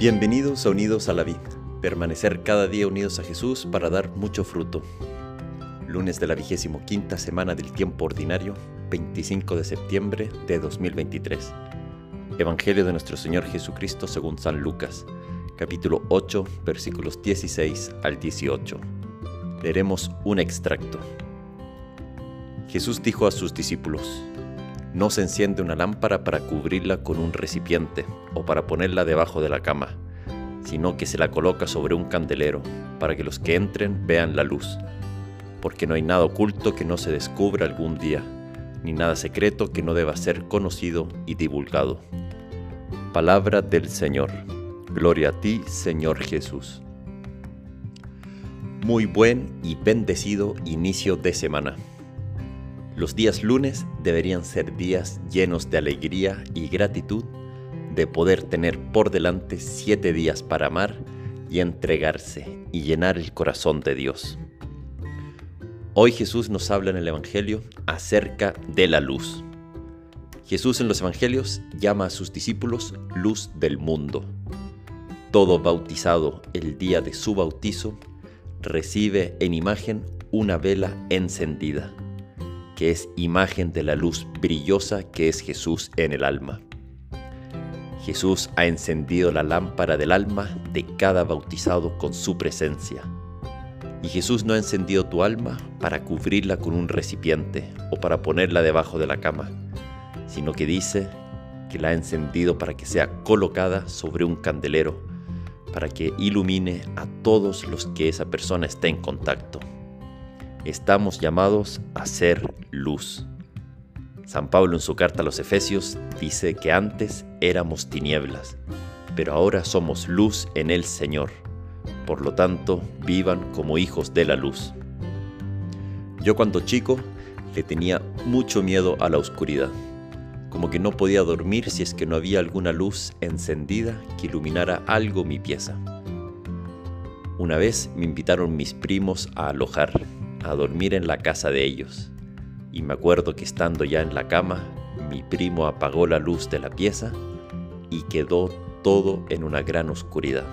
Bienvenidos a Unidos a la Vida, permanecer cada día unidos a Jesús para dar mucho fruto. Lunes de la vigésimo quinta semana del tiempo ordinario, 25 de septiembre de 2023. Evangelio de nuestro Señor Jesucristo según San Lucas, capítulo 8, versículos 16 al 18. Leeremos un extracto. Jesús dijo a sus discípulos, no se enciende una lámpara para cubrirla con un recipiente o para ponerla debajo de la cama, sino que se la coloca sobre un candelero para que los que entren vean la luz. Porque no hay nada oculto que no se descubra algún día, ni nada secreto que no deba ser conocido y divulgado. Palabra del Señor. Gloria a ti, Señor Jesús. Muy buen y bendecido inicio de semana. Los días lunes deberían ser días llenos de alegría y gratitud de poder tener por delante siete días para amar y entregarse y llenar el corazón de Dios. Hoy Jesús nos habla en el Evangelio acerca de la luz. Jesús en los Evangelios llama a sus discípulos luz del mundo. Todo bautizado el día de su bautizo recibe en imagen una vela encendida que es imagen de la luz brillosa que es Jesús en el alma. Jesús ha encendido la lámpara del alma de cada bautizado con su presencia. Y Jesús no ha encendido tu alma para cubrirla con un recipiente o para ponerla debajo de la cama, sino que dice que la ha encendido para que sea colocada sobre un candelero, para que ilumine a todos los que esa persona esté en contacto estamos llamados a ser luz. San Pablo en su carta a los Efesios dice que antes éramos tinieblas, pero ahora somos luz en el Señor. Por lo tanto, vivan como hijos de la luz. Yo cuando chico le tenía mucho miedo a la oscuridad, como que no podía dormir si es que no había alguna luz encendida que iluminara algo mi pieza. Una vez me invitaron mis primos a alojar a dormir en la casa de ellos, y me acuerdo que estando ya en la cama, mi primo apagó la luz de la pieza y quedó todo en una gran oscuridad.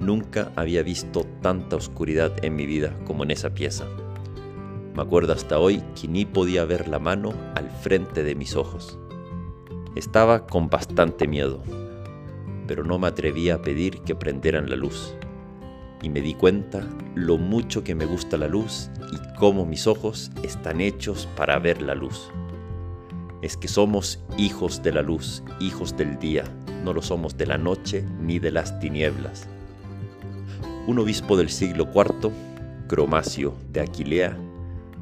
Nunca había visto tanta oscuridad en mi vida como en esa pieza. Me acuerdo hasta hoy que ni podía ver la mano al frente de mis ojos. Estaba con bastante miedo, pero no me atrevía a pedir que prendieran la luz y me di cuenta lo mucho que me gusta la luz y cómo mis ojos están hechos para ver la luz. Es que somos hijos de la luz, hijos del día, no lo somos de la noche ni de las tinieblas. Un obispo del siglo IV, Cromacio de Aquilea,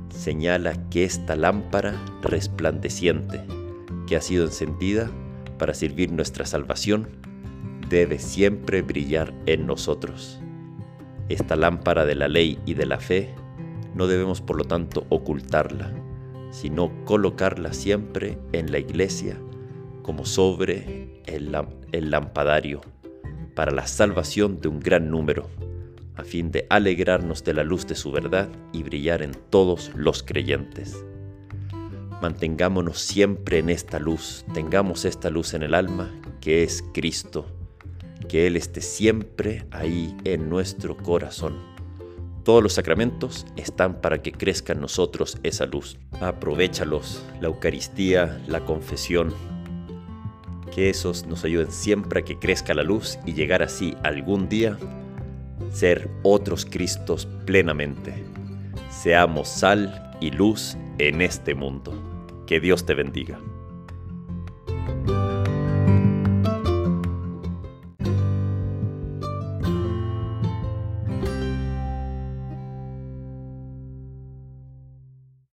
señala que esta lámpara resplandeciente, que ha sido encendida para servir nuestra salvación, debe siempre brillar en nosotros. Esta lámpara de la ley y de la fe no debemos por lo tanto ocultarla, sino colocarla siempre en la iglesia como sobre el, lampadario para la salvación de un gran número, a fin de alegrarnos de la luz de su verdad y brillar en todos los creyentes. Mantengámonos siempre en esta luz, tengamos esta luz en el alma, que es Cristo, que Él esté siempre ahí en nuestro corazón. Todos los sacramentos están para que crezca en nosotros esa luz. Aprovechalos, la Eucaristía, la confesión, que esos nos ayuden siempre a que crezca la luz y llegar así algún día ser otros Cristos plenamente. Seamos sal y luz en este mundo. Que Dios te bendiga.